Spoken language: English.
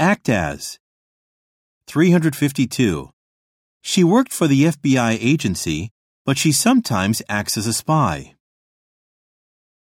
Act as. 352. She worked for the FBI agency, but she sometimes acts as a spy.